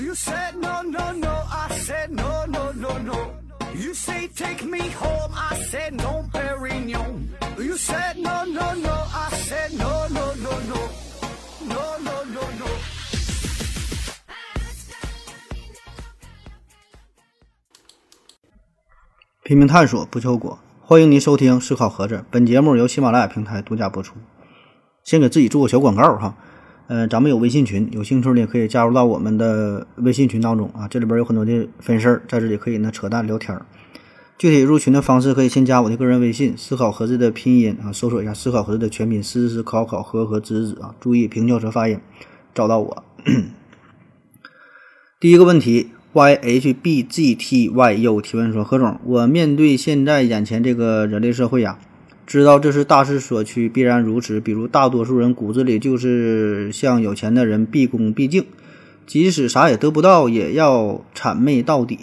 You said no, no, no, I said no, no, no, no. You say take me home, I said no, Perignon. You said no, no, no, I said no, no, no, no. No, no, no, no. 拼命探索，不求果。欢迎您收听《思考盒子》，本节目由喜马拉雅平台独家播出。先给自己做个小广告哈，呃，咱们有微信群，有兴趣的可以加入到我们的微信群当中啊。这里边有很多的分事儿，在这里可以呢扯淡聊天儿。具体入群的方式可以先加我的个人微信“思考盒子”的拼音啊，搜索一下“思考盒子”的全拼“思思考考和和子子”啊，注意平翘舌发音，找到我。第一个问题，y h b g t y u 提问说：何总，我面对现在眼前这个人类社会呀、知道这是大势所趋，必然如此。比如大多数人骨子里就是向有钱的人毕恭毕敬，即使啥也得不到，也要谄媚到底。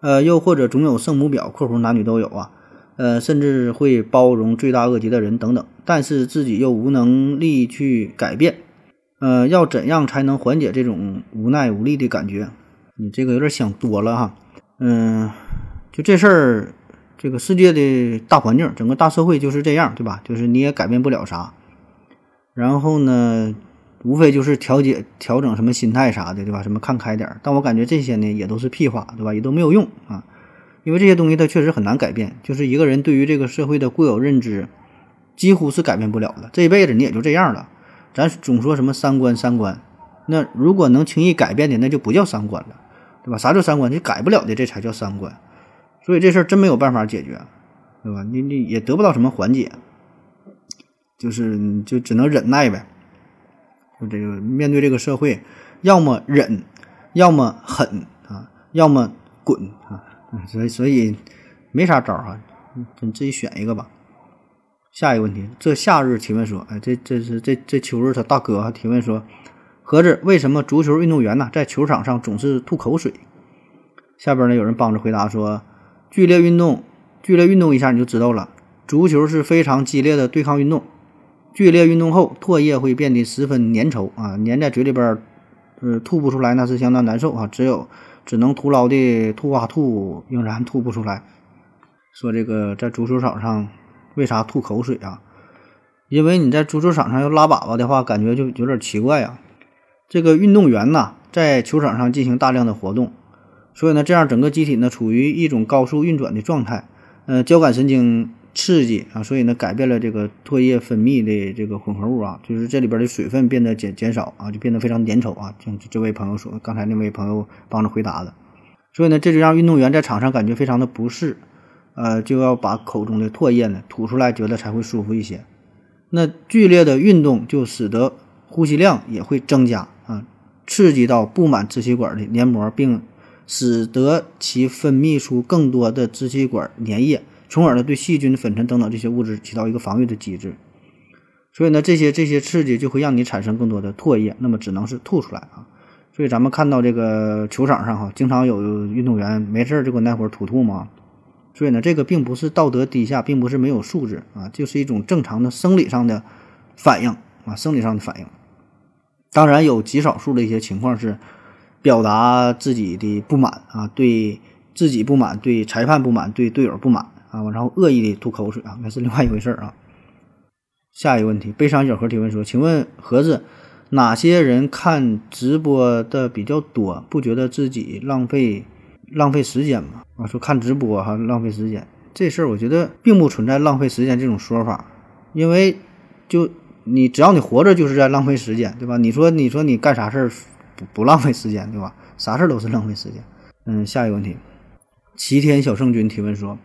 呃，又或者总有圣母婊（括弧男女都有啊），呃，甚至会包容罪大恶极的人等等，但是自己又无能力去改变。呃，要怎样才能缓解这种无奈无力的感觉？你这个有点想多了哈。嗯、就这事儿，这个世界的大环境，整个大社会就是这样，对吧？就是你也改变不了啥。然后呢，无非就是调节、调整什么心态啥的，对吧？什么看开点。但我感觉这些呢，也都是屁话，对吧？也都没有用啊，因为这些东西它确实很难改变。就是一个人对于这个社会的固有认知，几乎是改变不了的。这一辈子你也就这样了。咱总说什么三观三观，那如果能轻易改变的，那就不叫三观了，对吧？啥叫三观？你改不了的，这才叫三观。所以这事儿真没有办法解决，对吧？你你也得不到什么缓解，就是就只能忍耐呗。就这个面对这个社会，要么忍，要么狠啊，要么滚啊。所以所以没啥招儿哈，你自己选一个吧。下一个问题，这夏日提问说，哎，这这是这这秋日他大哥提问说，盒子为什么足球运动员呢在球场上总是吐口水？下边呢有人帮着回答说，剧烈运动，剧烈运动一下你就知道了，足球是非常激烈的对抗运动，剧烈运动后唾液会变得十分粘稠啊，粘在嘴里边，呃，吐不出来那是相当难受啊，只有只能徒劳的吐啊吐，仍然吐不出来。说这个在足球场上为啥吐口水啊？因为你在足球场上要拉粑粑的话，感觉就有点奇怪呀、这个运动员呐，在球场上进行大量的活动，所以呢，这样整个机体呢处于一种高速运转的状态，呃，交感神经刺激啊，所以呢改变了这个唾液分泌的这个混合物啊，就是这里边的水分变得减减少啊，就变得非常粘稠啊。像这位朋友说，刚才那位朋友帮着回答的，所以呢，这就让运动员在场上感觉非常的不适，呃，就要把口中的唾液呢吐出来，觉得才会舒服一些。那剧烈的运动就使得呼吸量也会增加啊，刺激到布满支气管的黏膜，并使得其分泌出更多的支气管粘液，从而呢对细菌、粉尘等等这些物质起到一个防御的机制。所以呢，这些这些刺激就会让你产生更多的唾液，那么只能是吐出来啊。所以咱们看到这个球场上哈，经常有运动员没事儿就搁那会儿吐吐嘛。所以呢，这个并不是道德低下，并不是没有素质啊，就是一种正常的生理上的反应啊，生理上的反应。当然有极少数的一些情况是表达自己的不满啊，对自己不满，对裁判不满，对队友不满啊，然后恶意的吐口水啊，那是另外一回事啊。下一个问题，悲伤小盒提问说：“请问盒子，哪些人看直播的比较多？不觉得自己浪费浪费时间吗？”啊，说看直播哈浪费时间这事儿，我觉得并不存在浪费时间这种说法，因为就你只要你活着就是在浪费时间，对吧？你说你说你干啥事儿不不浪费时间，对吧？啥事儿都是浪费时间。嗯，下一个问题，齐天小圣君提问说：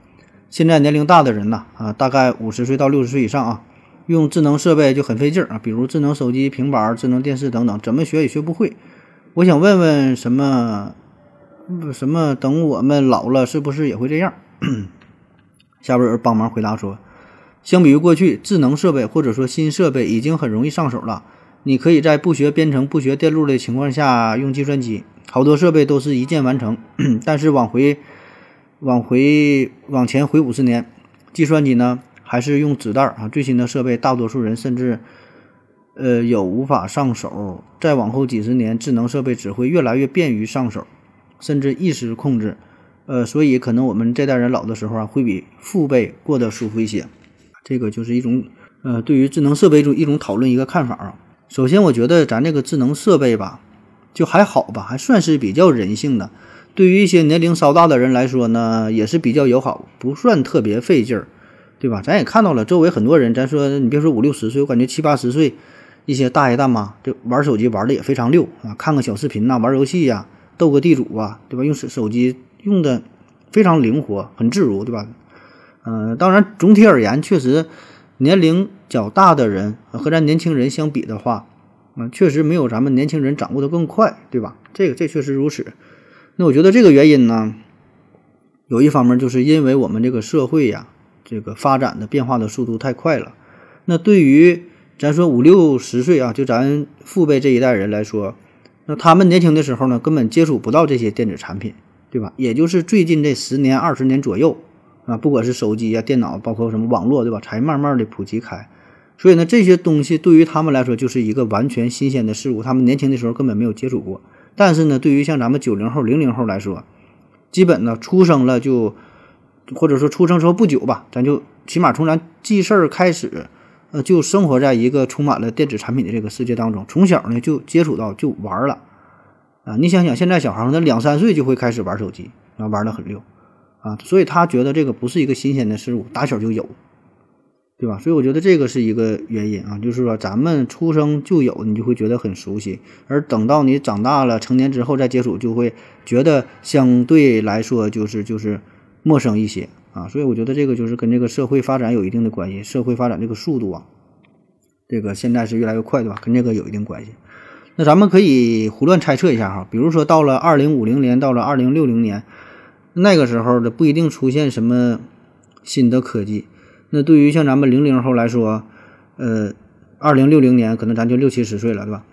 现在年龄大的人呐，啊，大概五十岁到六十岁以上啊，用智能设备就很费劲儿啊，比如智能手机、平板、智能电视等等，怎么学也学不会。我想问问什么什么？等我们老了，是不是也会这样？下边有人帮忙回答说，相比于过去，智能设备或者说新设备已经很容易上手了。你可以在不学编程、不学电路的情况下用计算机，好多设备都是一键完成。但是往回、往回、往前回五十年，计算机呢还是用纸袋儿啊。最新的设备，大多数人甚至呃，有无法上手，再往后几十年，智能设备只会越来越便于上手，甚至意识控制。呃，所以可能我们这代人老的时候啊，会比父辈过得舒服一些。这个就是一种呃，对于智能设备中一种讨论一个看法啊。首先，我觉得咱这个智能设备吧，就还好吧，还算是比较人性的。对于一些年龄稍大的人来说呢，也是比较友好，不算特别费劲儿，对吧？咱也看到了，周围很多人，咱说你别说五六十岁，我感觉七八十岁。一些大爷大妈就玩手机玩的也非常溜啊，看个小视频呐，玩游戏呀，斗个地主啊，对吧？用手手机用的非常灵活，很自如，对吧？嗯，当然总体而言，确实年龄较大的人和咱年轻人相比的话，嗯，确实没有咱们年轻人掌握的更快，对吧？这个这确实如此。那我觉得这个原因呢，有一方面就是因为我们这个社会呀，这个发展的变化的速度太快了。那对于咱说五六十岁啊，就咱父辈这一代人来说，那他们年轻的时候呢，根本接触不到这些电子产品，对吧？也就是最近这十年、二十年左右啊，不管是手机啊、电脑，包括什么网络，对吧？才慢慢的普及开。所以呢，这些东西对于他们来说就是一个完全新鲜的事物，他们年轻的时候根本没有接触过。但是呢，对于像咱们九零后、零零后来说，基本呢出生了就，或者说出生之后不久吧，咱就起码从咱记事儿开始。呃，就生活在一个充满了电子产品的这个世界当中，从小呢就接触到就玩了，啊，你想想现在小孩儿，他两三岁就会开始玩手机，然后，玩的很溜，啊，所以他觉得这个不是一个新鲜的事物，打小就有，对吧？所以我觉得这个是一个原因啊，就是说咱们出生就有，你就会觉得很熟悉，而等到你长大了成年之后再接触，就会觉得相对来说就是就是陌生一些。啊，所以我觉得这个就是跟这个社会发展有一定的关系，社会发展这个速度啊，这个现在是越来越快，对吧？跟这个有一定关系。那咱们可以胡乱猜测一下哈，比如说到了二零五零年，到了二零六零年，那个时候的不一定出现什么新的科技。那对于像咱们零零后来说，呃，二零六零年可能咱就六七十岁了，对吧？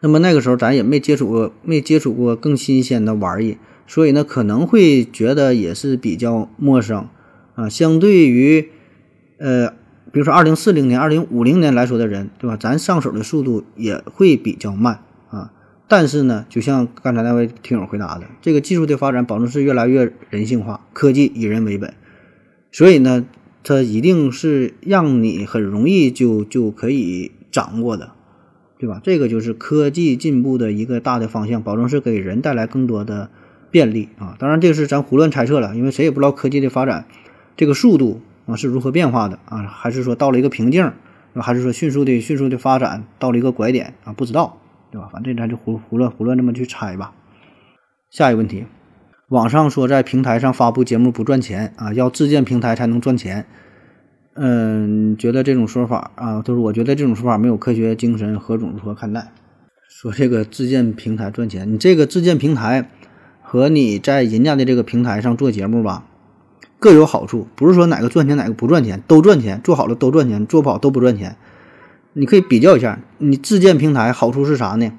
那么那个时候咱也没接触过，没接触过更新鲜的玩意。所以呢，可能会觉得也是比较陌生啊。相对于，呃，比如说二零四零年、二零五零年来说的人，对吧？咱上手的速度也会比较慢啊。但是呢，就像刚才那位听友回答的，这个技术的发展保证是越来越人性化，科技以人为本，所以呢，它一定是让你很容易就就可以掌握的，对吧？这个就是科技进步的一个大的方向，保证是给人带来更多的。便利啊，当然这个是咱胡乱猜测了，因为谁也不知道科技的发展这个速度啊是如何变化的啊，还是说到了一个瓶颈，还是说迅速的迅速的发展到了一个拐点啊？不知道，对吧？反正咱就胡胡乱胡乱这么去猜吧。下一个问题，网上说在平台上发布节目不赚钱啊，要自建平台才能赚钱。嗯，觉得这种说法啊，就是我觉得这种说法没有科学精神，何总如何看待？说这个自建平台赚钱，你这个自建平台。和你在人家的这个平台上做节目吧，各有好处，不是说哪个赚钱哪个不赚钱，都赚钱，做好了都赚钱，做不好都不赚钱。你可以比较一下，你自建平台好处是啥呢？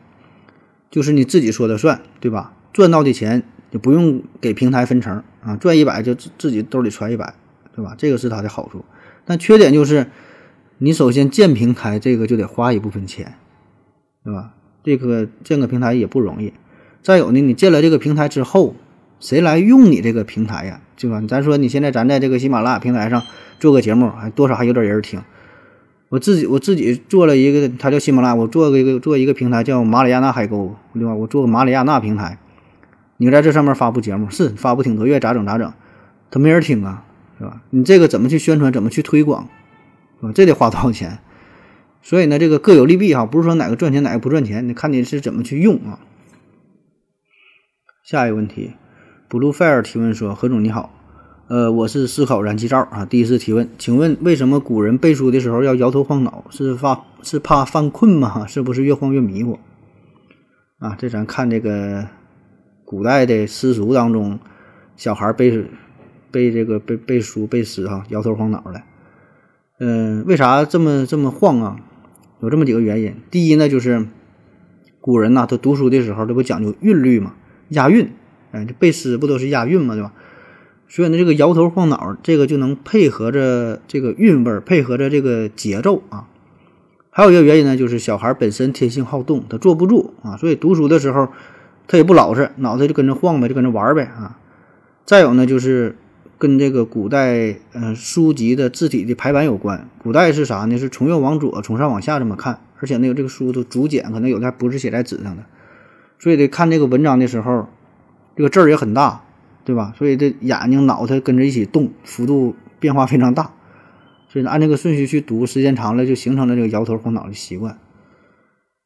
就是你自己说的算，对吧？赚到的钱就不用给平台分成啊，赚一百就自自己兜里揣一百，对吧？这个是它的好处。但缺点就是，你首先建平台这个就得花一部分钱，对吧？这个建个平台也不容易。再有呢，你建了这个平台之后，谁来用你这个平台呀？对吧？咱说你现在咱在这个喜马拉雅平台上做个节目，还多少还有点人听。我自己我自己做了一个，它叫喜马拉雅，我做个一个做一个平台叫马里亚纳海沟，对吧？我做个马里亚纳平台，你在这上面发布节目，是发布挺多，愿意咋整咋整，他没人听啊，是吧？你这个怎么去宣传，怎么去推广，是吧？这得花多少钱？所以呢，这个各有利弊哈，不是说哪个赚钱哪个不赚钱，你看你是怎么去用啊。下一个问题，Blue Fire 提问说：“何总你好，呃，我是思考燃气灶啊，第一次提问，请问为什么古人背书的时候要摇头晃脑？是发是怕犯困吗？是不是越晃越迷糊？啊，这咱看这个古代的诗俗当中，小孩背背这个背背书背诗哈，摇头晃脑的。嗯，为啥这么这么晃啊？有这么几个原因。第一呢，就是古人呐，他读书的时候，这不讲究韵律嘛。”押韵，哎，这背诗不都是押韵嘛，对吧？所以呢，这个摇头晃脑，这个就能配合着这个韵味，配合着这个节奏啊。还有一个原因呢，就是小孩本身天性好动，他坐不住啊，所以读书的时候他也不老实，脑袋就跟着晃呗，就跟着玩呗啊。再有呢，就是跟这个古代呃书籍的字体的排版有关。古代是啥呢？是从右往左，从上往下这么看，而且那个这个书都竹简，可能有的还不是写在纸上的，所以得看这个文章的时候，这个字儿也很大，对吧？所以这眼睛、脑袋跟着一起动，幅度变化非常大。所以按这个顺序去读，时间长了就形成了这个摇头晃脑的习惯。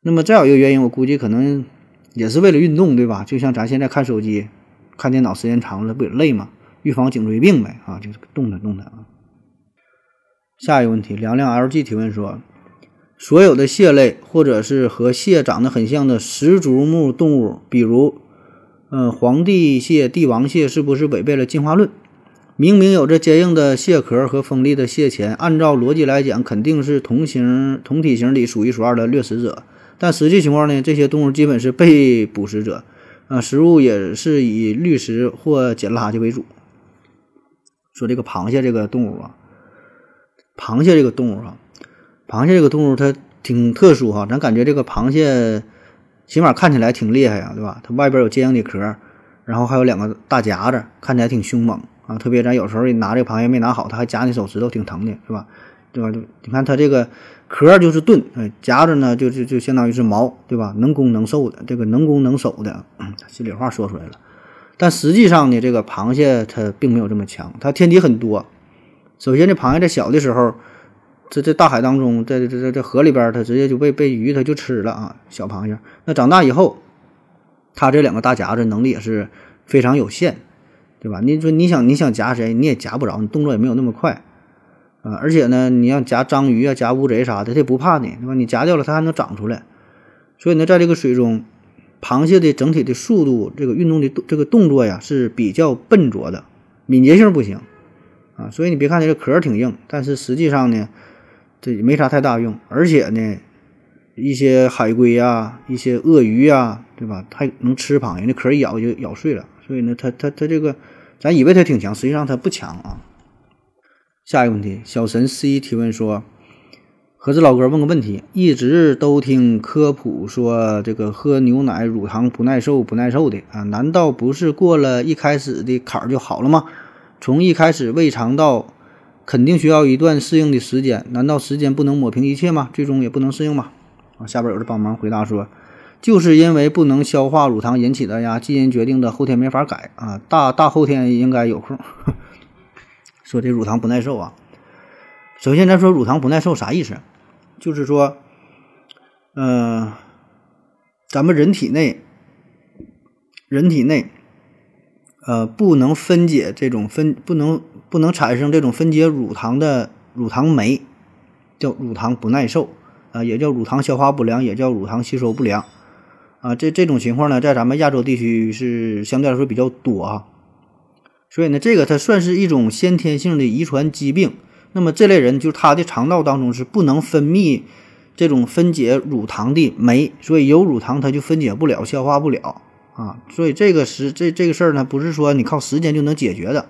那么再有一个原因，我估计可能也是为了运动，对吧？就像咱现在看手机、看电脑时间长了，不也累吗？预防颈椎病呗，啊，就是动弹动弹啊。下一个问题，凉凉 LG 提问说，所有的蟹类或者是和蟹长得很像的食竹目动物，比如，嗯，皇帝蟹、帝王蟹，是不是违背了进化论？明明有着坚硬的蟹壳和锋利的蟹钳，按照逻辑来讲，肯定是同型同体型里数一数二的掠食者。但实际情况呢？这些动物基本是被捕食者，啊，食物也是以滤食或捡垃圾为主。说这个螃蟹这个动物啊，螃蟹这个动物啊，螃蟹这个动物它挺特殊哈，咱感觉这个螃蟹起码看起来挺厉害呀，对吧？它外边有坚硬的壳，然后还有两个大夹子，看起来挺凶猛。啊，特别咱有时候拿这个螃蟹没拿好，它还夹你手指头，挺疼的，是吧？对吧？就你看它这个壳就是盾，哎，夹着呢就就就相当于是矛，对吧？能攻能受的，这个能攻能守的，心里话说出来了。但实际上呢，这个螃蟹它并没有这么强，它天敌很多。首先，这螃蟹在小的时候，这这大海当中，在这这这河里边，它直接就被被鱼它就吃了啊，小螃蟹。那长大以后，它这两个大夹子能力也是非常有限。对吧？你说你想你想夹谁，你也夹不着，你动作也没有那么快，而且呢，你要夹章鱼啊、夹乌贼啥的，它也不怕你，对吧？你夹掉了，它还能长出来。所以呢，在这个水中，螃蟹的整体的速度、这个运动的这个动作呀是比较笨拙的，敏捷性不行啊。所以你别看它这壳挺硬，但是实际上呢，这也没啥太大用。而且呢，一些海龟呀、一些鳄鱼呀，对吧？它能吃螃蟹，那壳一咬就咬碎了。所以呢，它它它这个，咱以为它挺强，实际上它不强啊。下一个问题，小神 C 提问说：“盒子老哥问个问题，一直都听科普说这个喝牛奶乳糖不耐受不耐受的啊，难道不是过了一开始的坎儿就好了吗？从一开始胃肠道肯定需要一段适应的时间，难道时间不能抹平一切吗？最终也不能适应吗？”啊，下边有人帮忙回答说。就是因为不能消化乳糖引起的呀，基因决定的后天没法改啊，大大后天应该有空。说这乳糖不耐受啊，首先咱说乳糖不耐受啥意思？就是说，嗯，咱们人体内，人体内，呃，不能分解这种分，不能不能产生这种分解乳糖的乳糖酶，叫乳糖不耐受啊，也叫乳糖消化不良，也叫乳糖吸收不良。啊，这这种情况呢，在咱们亚洲地区是相对来说比较多啊，所以呢，这个它算是一种先天性的遗传疾病。那么这类人就是他的肠道当中是不能分泌这种分解乳糖的酶，所以有乳糖它就分解不了、消化不了啊。所以这个是这这个事儿呢，不是说你靠时间就能解决的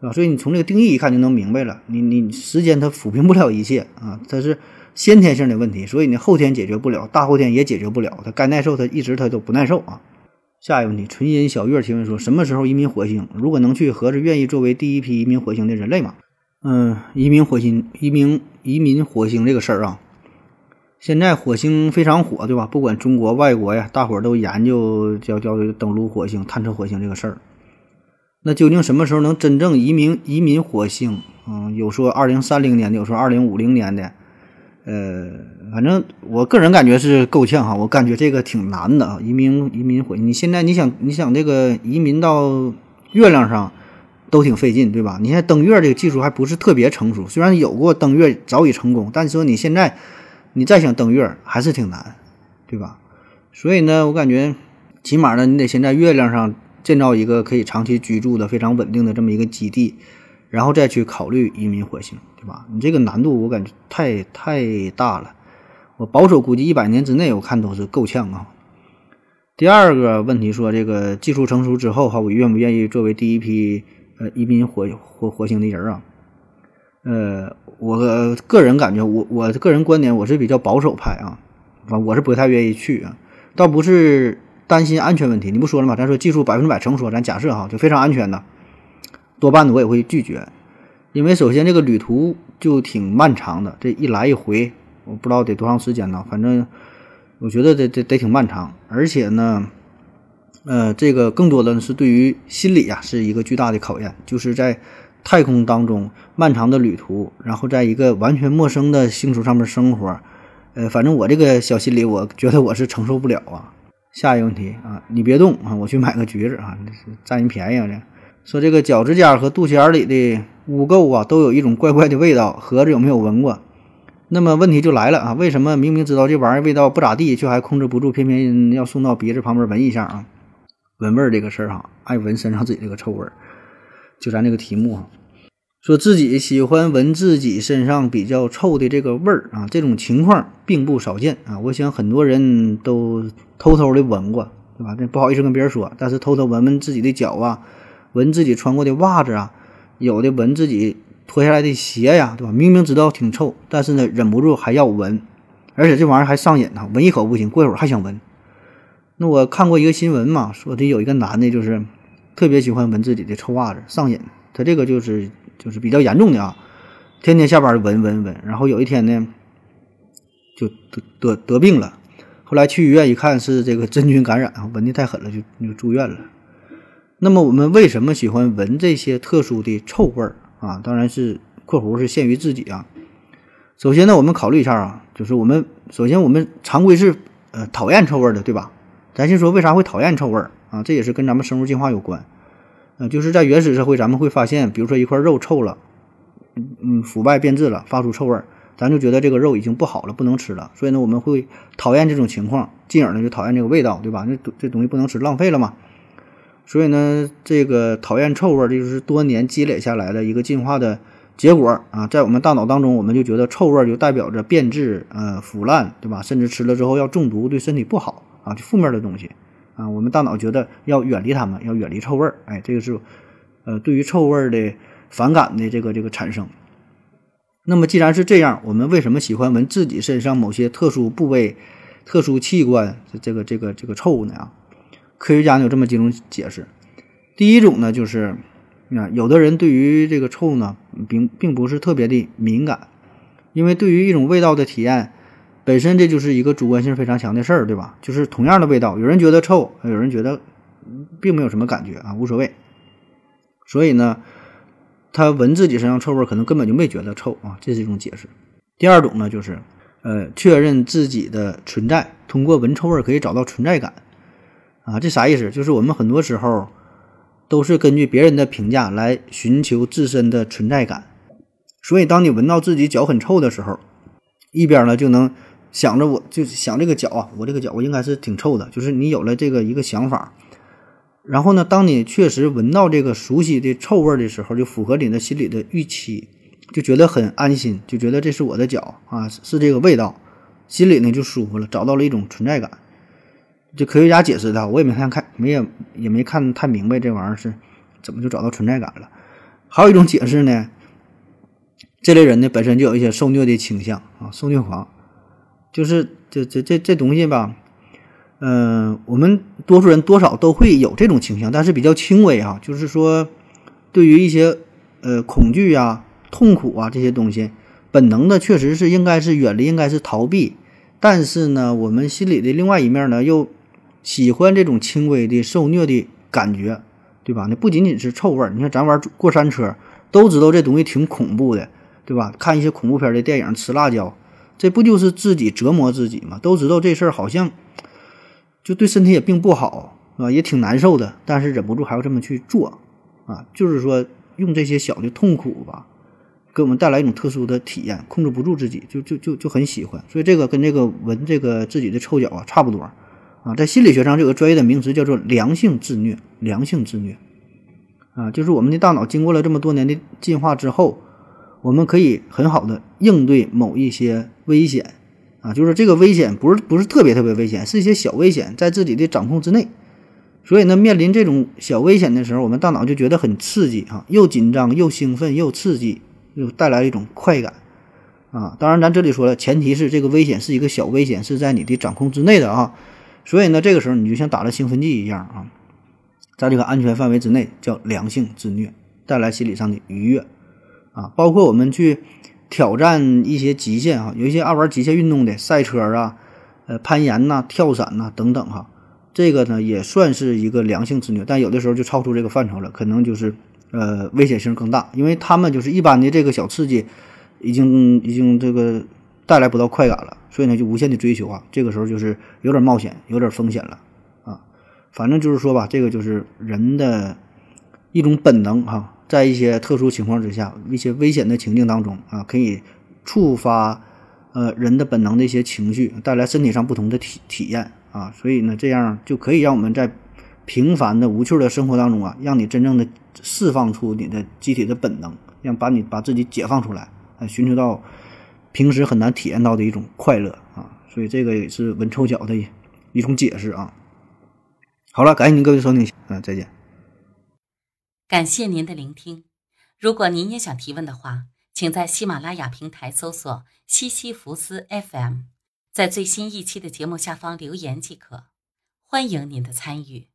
啊。所以你从这个定义一看就能明白了，你你时间它抚平不了一切啊，它是。先天性的问题，所以呢后天解决不了，大后天也解决不了。他该耐受，他一直他都不耐受啊。下一个问题，纯音小月提问说：什么时候移民火星？如果能去，何子愿意作为第一批移民火星的人类吗？嗯，移民火星，移民移民火星这个事儿啊，现在火星非常火，对吧？不管中国、外国呀，大伙儿都研究叫叫登陆火星、探测火星这个事儿。那究竟什么时候能真正移民移民火星？嗯，有说二零三零年的，有说二零五零年的。呃，反正我个人感觉是够呛哈，我感觉这个挺难的啊。移民移民回，你现在你想你想这个移民到月亮上都挺费劲，对吧？你现在登月这个技术还不是特别成熟，虽然有过登月早已成功，但是说你现在你再想登月还是挺难，对吧？所以呢，我感觉起码呢，你得先在月亮上建造一个可以长期居住的非常稳定的这么一个基地。然后再去考虑移民火星，对吧？你这个难度我感觉太太大了，我保守估计一百年之内我看都是够呛啊。第二个问题说，这个技术成熟之后哈，我愿不愿意作为第一批呃移民火火火星的人啊？呃，我个人感觉，我我个人观点，我是比较保守派啊，我是不太愿意去啊，倒不是担心安全问题，你不说了吗？咱说技术百分之百成熟，咱假设哈，就非常安全的，多半的我也会拒绝，因为首先这个旅途就挺漫长的，这一来一回，我不知道得多长时间呢，反正我觉得得得得挺漫长，而且呢。呃，这个更多的是对于心理呀，是一个巨大的考验。就是在太空当中漫长的旅途，然后在一个完全陌生的星球上面生活，呃，反正我这个小心理，我觉得我是承受不了啊。下一个问题啊，你别动啊，我去买个橘子啊，占人便宜啊！这说这个脚趾甲和肚脐眼里的污垢啊，都有一种怪怪的味道，盒子有没有闻过？那么问题就来了啊，为什么明明知道这玩意儿味道不咋地，却还控制不住，偏偏要送到鼻子旁边闻一下啊？闻味儿这个事儿哈，爱闻身上自己这个臭味儿，就咱这个题目哈，说自己喜欢闻自己身上比较臭的这个味儿啊，这种情况并不少见啊。我想很多人都偷偷的闻过，对吧？这不好意思跟别人说，但是偷偷闻闻自己的脚啊，闻自己穿过的袜子啊，有的闻自己脱下来的鞋呀，对吧？明明知道挺臭，但是呢，忍不住还要闻，而且这玩意儿还上瘾呢，闻一口不行，过一会儿还想闻。那我看过一个新闻嘛，说的有一个男的，就是特别喜欢闻自己的臭袜子，上瘾。他这个就是就是比较严重的啊，天天下班闻闻闻，然后有一天呢，就得得得病了。后来去医院一看，是这个真菌感染，闻的太狠了，就就住院了。那么我们为什么喜欢闻这些特殊的臭味儿啊？当然是（括弧是限于自己啊）。首先呢，我们考虑一下啊，就是我们首先我们常规是呃讨厌臭味的，对吧？咱先说为啥会讨厌臭味啊？这也是跟咱们生物进化有关。呃，就是在原始社会，咱们会发现，比如说一块肉臭了，嗯，腐败变质了，发出臭味，咱就觉得这个肉已经不好了，不能吃了。所以呢，我们会讨厌这种情况，进而呢就讨厌这个味道，对吧？那这东西不能吃，浪费了嘛。所以呢，这个讨厌臭味，这就是多年积累下来的一个进化的结果啊。在我们大脑当中，我们就觉得臭味就代表着变质、呃腐烂，对吧？甚至吃了之后要中毒，对身体不好。啊，就负面的东西，啊，我们大脑觉得要远离它们，要远离臭味儿，哎，这个是，呃，对于臭味儿的反感的这个这个产生。那么既然是这样，我们为什么喜欢闻自己身上某些特殊部位、特殊器官这个这个这个臭呢？科学家有这么几种解释。第一种呢，就是啊，有的人对于这个臭呢，并并不是特别的敏感，因为对于一种味道的体验。本身这就是一个主观性非常强的事儿，对吧？就是同样的味道，有人觉得臭，有人觉得并没有什么感觉啊，无所谓。所以呢，他闻自己身上臭味，可能根本就没觉得臭啊，这是一种解释。第二种呢，就是呃，确认自己的存在，通过闻臭味可以找到存在感啊，这啥意思？就是我们很多时候都是根据别人的评价来寻求自身的存在感。所以，当你闻到自己脚很臭的时候，一边呢就能。想着我就想这个脚啊，我这个脚我应该是挺臭的。就是你有了这个一个想法，然后呢，当你确实闻到这个熟悉的臭味的时候，就符合你的心理的预期，就觉得很安心，就觉得这是我的脚啊，是这个味道，心里呢就舒服了，找到了一种存在感。就科学家解释的，我也没看看，没也也没看太明白这玩意儿是怎么就找到存在感了。还有一种解释呢，这类人呢本身就有一些受虐的倾向啊，受虐狂。就是这这这这东西吧，嗯，我们多数人多少都会有这种倾向，但是比较轻微啊。就是说，对于一些呃恐惧呀、痛苦啊这些东西，本能的确实是应该是远离，应该是逃避。但是呢，我们心里的另外一面呢，又喜欢这种轻微的受虐的感觉，对吧？那不仅仅是臭味儿，你看咱玩过山车，都知道这东西挺恐怖的，对吧？看一些恐怖片的电影，吃辣椒。这不就是自己折磨自己吗？都知道这事儿好像就对身体也并不好啊，也挺难受的，但是忍不住还要这么去做啊。就是说，用这些小的痛苦吧，给我们带来一种特殊的体验，控制不住自己，就就就就很喜欢。所以这个跟这个闻这个自己的臭脚啊差不多啊。在心理学上就，有个专业的名词叫做良性自虐，良性自虐啊，就是我们的大脑经过了这么多年的进化之后。我们可以很好的应对某一些危险，啊，就是这个危险不是不是特别特别危险，是一些小危险，在自己的掌控之内。所以呢，面临这种小危险的时候，我们大脑就觉得很刺激啊，又紧张又兴奋又刺激，又带来一种快感啊。当然，咱这里说了，前提是这个危险是一个小危险，是在你的掌控之内的啊。所以呢，这个时候你就像打了兴奋剂一样啊，在这个安全范围之内，叫良性自虐，带来心理上的愉悦啊。包括我们去挑战一些极限啊，有一些爱玩极限运动的，赛车啊、呃攀岩呐、跳伞呐等等哈，这个呢也算是一个良性自虐，但有的时候就超出这个范畴了，可能就是呃危险性更大，因为他们就是一般的这个小刺激，已经已经这个带来不到快感了。所以呢，就无限的追求啊，这个时候就是有点冒险，有点风险了啊。反正就是说吧，这个就是人的一种本能哈，在一些特殊情况之下，一些危险的情境当中啊，可以触发呃人的本能的一些情绪，带来身体上不同的体体验啊。所以呢，这样就可以让我们在平凡的无趣的生活当中啊，让你真正的释放出你的机体的本能，让把你把自己解放出来，啊，寻求到。平时很难体验到的一种快乐啊，所以这个也是稳臭脚的一种解释啊。好了，感谢您各位收听，嗯，再见。感谢您的聆听。如果您也想提问的话，请在喜马拉雅平台搜索“西西弗斯 FM”，在最新一期的节目下方留言即可。欢迎您的参与，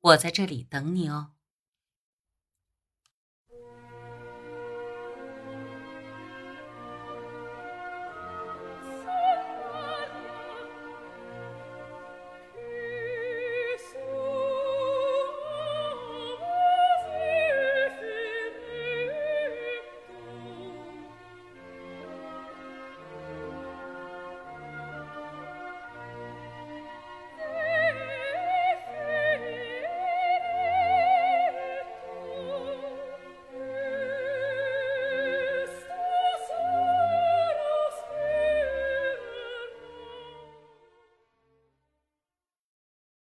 我在这里等你哦。